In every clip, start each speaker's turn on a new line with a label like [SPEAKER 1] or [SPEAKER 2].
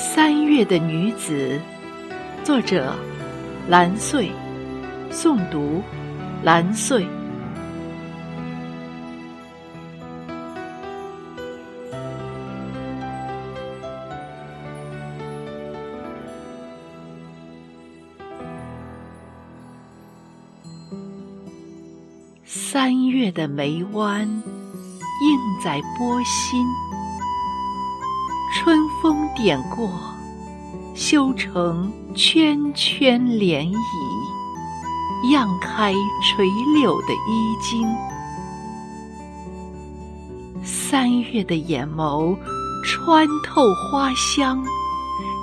[SPEAKER 1] 三月的女子，作者蓝穗，诵读蓝穗。三月的眉弯，映在波心。点过，修成圈圈涟漪，漾开垂柳的衣襟。三月的眼眸，穿透花香，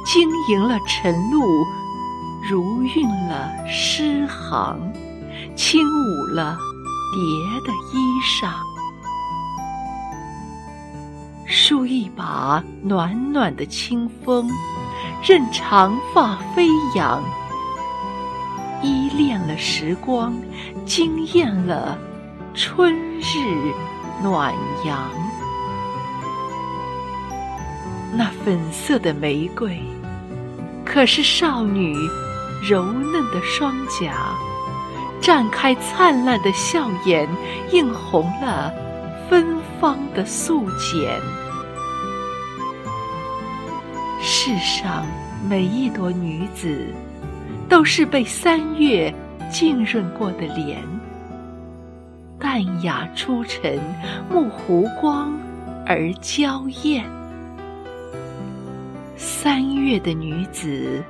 [SPEAKER 1] 晶莹了晨露，如韵了诗行，轻舞了蝶的衣裳。梳一把暖暖的清风，任长发飞扬，依恋了时光，惊艳了春日暖阳。那粉色的玫瑰，可是少女柔嫩的双颊，绽开灿烂的笑颜，映红了芬芳的素笺。世上每一朵女子，都是被三月浸润过的莲，淡雅出尘，目湖光而娇艳。三月的女子，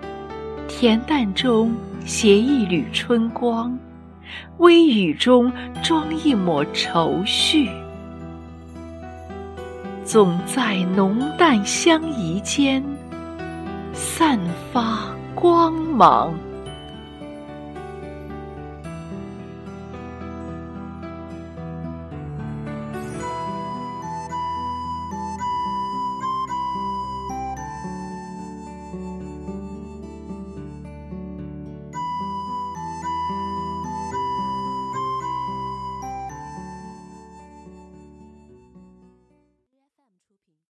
[SPEAKER 1] 恬淡中携一缕春光，微雨中装一抹愁绪，总在浓淡相宜间。散发光芒。